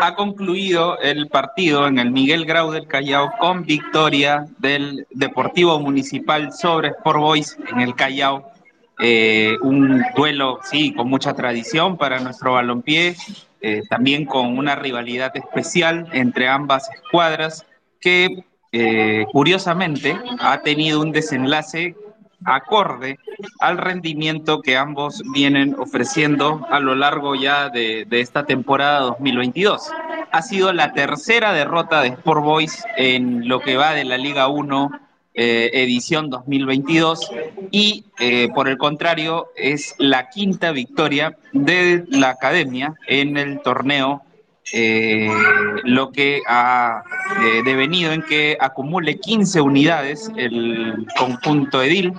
ha concluido el partido en el Miguel Grau del Callao con victoria del Deportivo Municipal sobre Sport Boys en el Callao. Eh, un duelo, sí, con mucha tradición para nuestro balompié, eh, también con una rivalidad especial entre ambas escuadras que eh, curiosamente ha tenido un desenlace acorde al rendimiento que ambos vienen ofreciendo a lo largo ya de, esta temporada 2022. Ha sido la tercera derrota de Sport Boys en lo que va de la Liga 1 eh, edición 2022 y eh, por el contrario es la quinta victoria de la academia en el torneo eh, lo que ha eh, devenido en que acumule 15 unidades el conjunto Edil.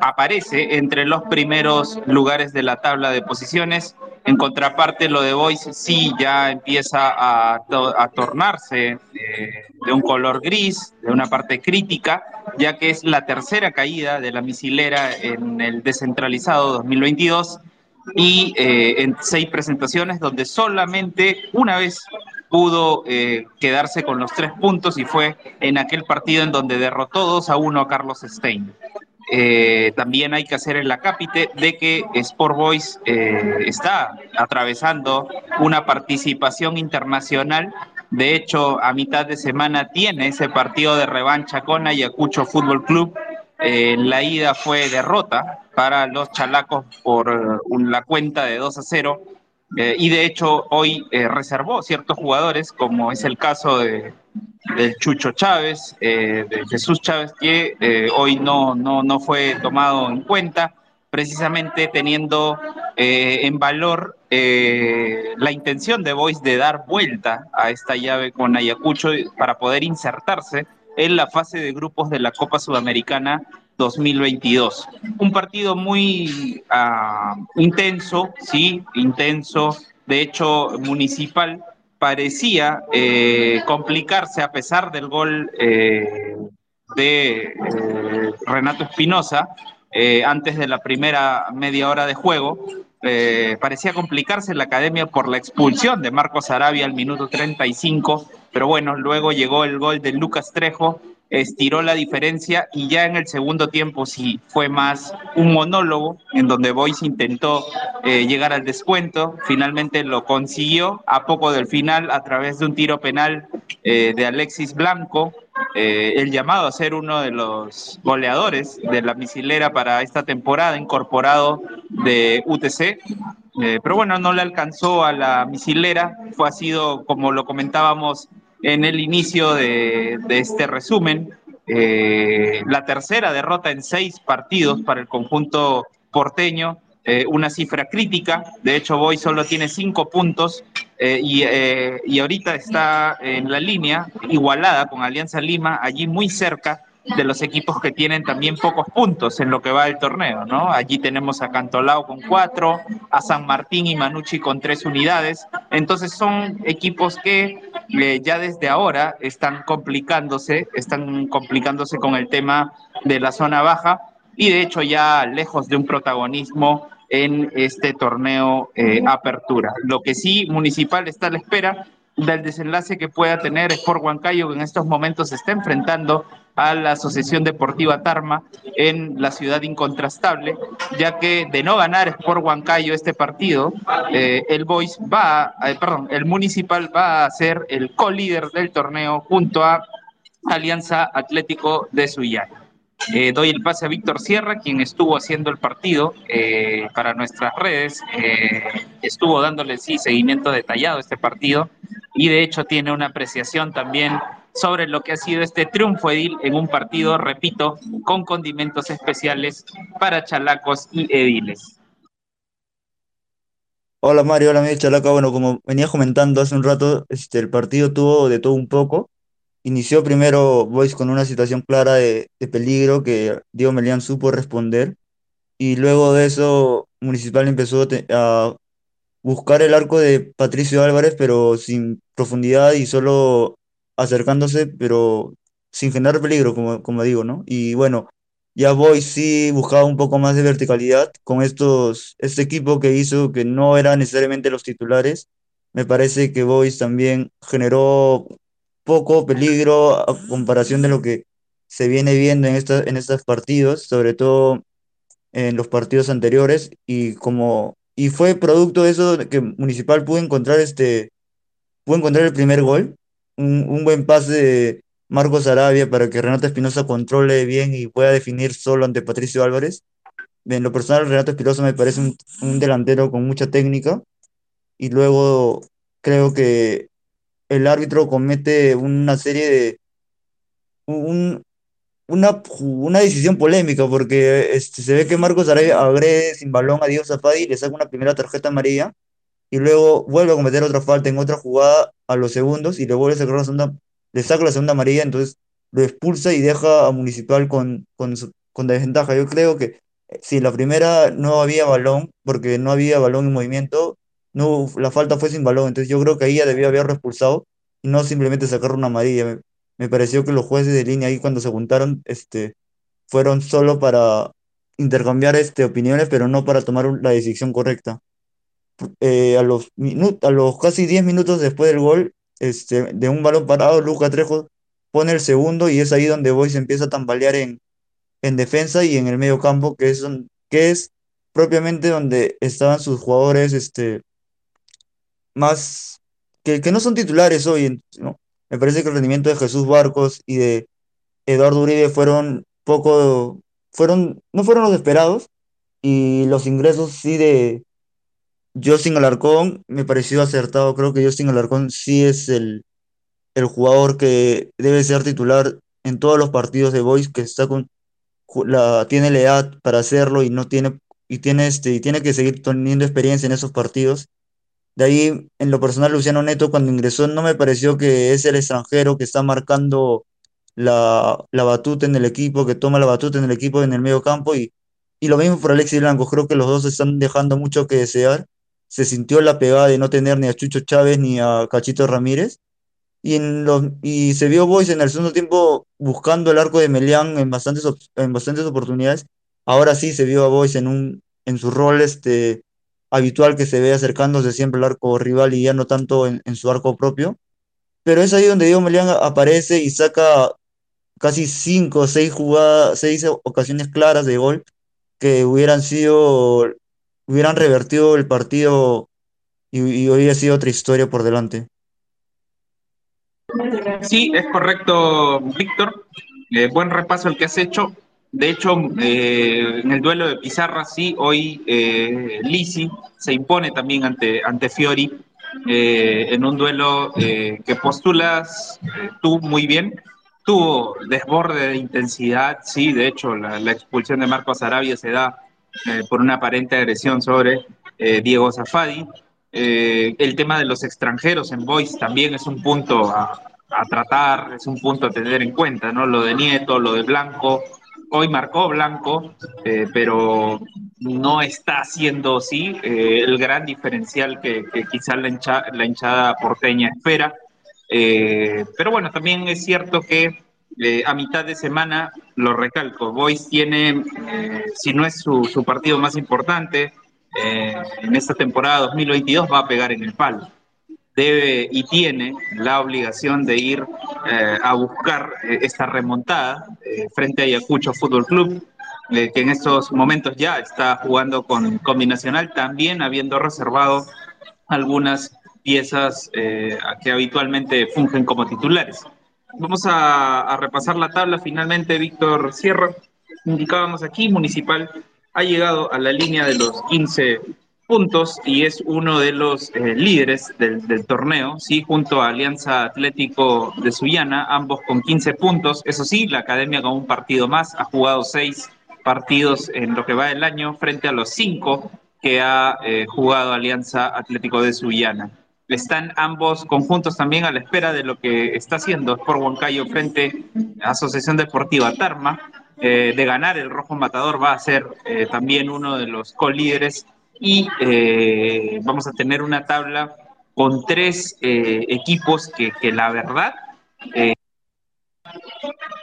Aparece entre los primeros lugares de la tabla de posiciones. En contraparte, lo de Boys sí ya empieza a, tornarse eh, de un color gris, de una parte crítica, ya que es la tercera caída de la misilera en el descentralizado 2022 y eh, en seis presentaciones donde solamente una vez pudo eh, quedarse con los tres puntos y fue en aquel partido en donde derrotó 2 a 1 a Carlos Stein. Eh, también hay que hacer el acápite de que Sport Boys está atravesando una participación internacional. De hecho, a mitad de semana tiene ese partido de revancha con Ayacucho Fútbol Club. La ida fue derrota para los chalacos por eh, la cuenta de 2 a 0. Eh, y de hecho hoy eh, reservó ciertos jugadores, como es el caso de, del Chucho Chávez, de Jesús Chávez, que hoy no, no, no fue tomado en cuenta, precisamente teniendo en valor la intención de Boys de dar vuelta a esta llave con Ayacucho para poder insertarse en la fase de grupos de la Copa Sudamericana 2022. Un partido muy ah, intenso, sí, intenso. De hecho, Municipal parecía eh, complicarse a pesar del gol eh, de eh, Renato Espinosa antes de la primera media hora de juego. parecía complicarse la academia por la expulsión de Marcos Arabia al minuto 35, pero bueno, luego llegó el gol de Lucas Trejo estiró la diferencia y ya en el segundo tiempo sí fue más un monólogo en donde Boyce intentó eh, llegar al descuento, finalmente lo consiguió a poco del final a través de un tiro penal eh, de Alexis Blanco, eh, el llamado a ser uno de los goleadores de la misilera para esta temporada, incorporado de UTC. pero bueno, no le alcanzó a la misilera, fue ha sido, como lo comentábamos, en el inicio de, este resumen. Eh, la tercera derrota en seis partidos para el conjunto porteño, eh, una cifra crítica. De hecho, Boy solo tiene cinco puntos eh, y, y, ahorita está en la línea igualada con Alianza Lima, allí muy cerca de los equipos que tienen también pocos puntos en lo que va del torneo, ¿no? Allí tenemos a Cantolao con cuatro, a San Martín y Manucci con tres unidades. Entonces son equipos que ya desde ahora están complicándose, están complicándose con el tema de la zona baja y de hecho ya lejos de un protagonismo en este torneo eh, apertura. Lo que sí, Municipal está a la espera del desenlace que pueda tener Sport Huancayo, que en estos momentos se está enfrentando a la Asociación Deportiva Tarma en la ciudad incontrastable, ya que de no ganar Sport Huancayo este partido, eh, el Boys va, eh, perdón, el Municipal va a ser el co-líder del torneo junto a Alianza Atlético de Suyana. Eh, doy el pase a Víctor Sierra, quien estuvo haciendo el partido para nuestras redes, estuvo dándole sí seguimiento detallado a este partido y de hecho tiene una apreciación también sobre lo que ha sido este triunfo edil en un partido, repito, con condimentos especiales para chalacos y ediles. Hola Mario, hola Miguel Chalaca. Bueno, como venía comentando hace un rato, este, el partido tuvo de todo un poco. Inició primero Boys con una situación clara de, peligro que Diego Melián supo responder. Y luego de eso, Municipal empezó a buscar el arco de Patricio Álvarez, pero sin profundidad y solo acercándose, pero sin generar peligro, como, como digo, ¿no? Y bueno, ya voy sí buscaba un poco más de verticalidad con estos, este equipo que hizo que no eran necesariamente los titulares, me parece que Boys también generó poco peligro a comparación de lo que se viene viendo en, esta, en estos partidos, sobre todo en los partidos anteriores, y como y fue producto de eso que Municipal pudo encontrar este pudo encontrar el primer gol, un, un buen pase de Marcos Arabia para que Renato Espinosa controle bien y pueda definir solo ante Patricio Álvarez. En lo personal, Renato Espinosa me parece un, un delantero con mucha técnica y luego creo que el árbitro comete una serie de un, una, una decisión polémica porque este, se ve que Marcos Arabia agrede sin balón a Diego Zapadi le saca una primera tarjeta amarilla y luego vuelve a cometer otra falta en otra jugada a los segundos y le vuelve a sacar la segunda, le saca la segunda amarilla, entonces lo expulsa y deja a Municipal con, con, con desventaja. Yo creo que eh, si la primera no había balón, porque no había balón en movimiento, no, la falta fue sin balón, entonces yo creo que ahí ya debió haberlo expulsado y no simplemente sacar una amarilla. Me, pareció que los jueces de línea ahí cuando se juntaron, este, fueron solo para intercambiar este, opiniones, pero no para tomar la decisión correcta eh, a los a los casi 10 minutos después del gol, este, de un balón parado, Luca Trejo pone el segundo y es ahí donde Boys empieza a tambalear en, en defensa y en el medio campo, que es, que es propiamente donde estaban sus jugadores este, más, que, no son titulares hoy. Me parece que el rendimiento de Jesús Barcos y de Eduardo Uribe fueron poco, fueron, no fueron los esperados y los ingresos sí de Justin Alarcón me pareció acertado. Creo que Justin Alarcón sí es el, el jugador que debe ser titular en todos los partidos de Boys, que está con la, tiene la edad para hacerlo y no tiene, y tiene este, y tiene que seguir teniendo experiencia en esos partidos. De ahí, en lo personal, Luciano Neto, cuando ingresó, no me pareció que es el extranjero que está marcando la, la batuta en el equipo, que toma la batuta en el equipo en el medio campo. Y, y lo mismo por Alexis Blanco. Creo que los dos están dejando mucho que desear. Se sintió la pegada de no tener ni a Chucho Chávez ni a Cachito Ramírez. Y, en los, y se vio Boys en el segundo tiempo buscando el arco de Melián en bastantes, en bastantes oportunidades. Ahora sí se vio a Boys en, un, en su rol este, habitual que se ve acercándose siempre al arco rival y ya no tanto en, su arco propio. Pero es ahí donde Diego Melián aparece y saca casi cinco o seis jugadas, seis ocasiones claras de gol que hubieran sido, hubieran revertido el partido y, y hubiera sido otra historia por delante. Sí, es correcto, Víctor. Eh, buen repaso el que has hecho. De hecho, eh, en el duelo de Pizarra, sí, hoy eh, Lisi se impone también ante, ante Fiori eh, en un duelo eh, que postulas tú muy bien. Tuvo desborde de intensidad, sí, de hecho, la, expulsión de Marcos Arabia se da por una aparente agresión sobre Diego Zafadi. El tema de los extranjeros en Boys también es un punto a tratar, es un punto a tener en cuenta, ¿no? Lo de Nieto, lo de Blanco. Hoy marcó Blanco, eh, pero no está haciendo, sí, eh, el gran diferencial que, que quizás la, hincha, la, hinchada porteña espera. Eh, pero bueno, también es cierto que a mitad de semana, lo recalco, Boys tiene, si no es su, su partido más importante, en esta temporada 2022 va a pegar en el palo debe y tiene la obligación de ir eh, a buscar eh, esta remontada eh, frente a Ayacucho Fútbol Club, que en estos momentos ya está jugando con, con Binacional, también habiendo reservado algunas piezas que habitualmente fungen como titulares. Vamos a, a repasar la tabla finalmente, Víctor Sierra. Indicábamos aquí, Municipal ha llegado a la línea de los 15 puntos y es uno de los eh, líderes del, torneo, sí, junto a Alianza Atlético de Sullana, ambos con 15 puntos. Eso sí, la academia con un partido más ha jugado seis partidos en lo que va del año frente a los cinco que ha eh, jugado Alianza Atlético de Sullana. Están ambos conjuntos también a la espera de lo que está haciendo Sport Huancayo frente a Asociación Deportiva Tarma. Eh, de ganar el Rojo Matador va a ser eh, también uno de los co-líderes y eh, vamos a tener una tabla con tres eh, equipos que, que, la verdad eh,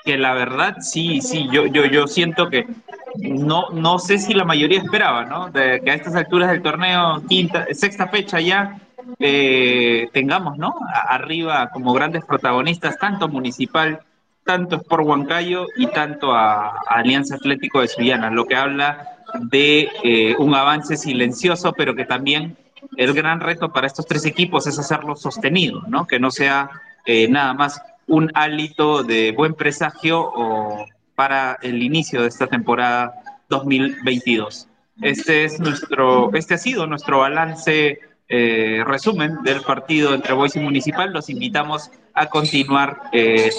que la verdad sí sí yo yo yo siento que no no sé si la mayoría esperaba no que a estas alturas del torneo quinta sexta fecha ya eh, tengamos, ¿no? arriba como grandes protagonistas, tanto Municipal, tanto Sport Huancayo y tanto a, Alianza Atlético de Sullana, lo que habla de eh, un avance silencioso, pero que también el gran reto para estos tres equipos es hacerlo sostenido, ¿no? Que no sea eh, nada más un hálito de buen presagio o para el inicio de esta temporada 2022. Este, es nuestro, este ha sido nuestro balance eh, resumen del partido entre Boys y Municipal. Los invitamos a continuar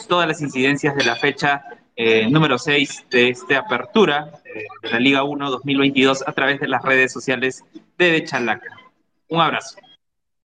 todas las incidencias de la fecha número 6 de esta apertura de la Liga 1 2022 a través de las redes sociales de Chalaca. Un abrazo.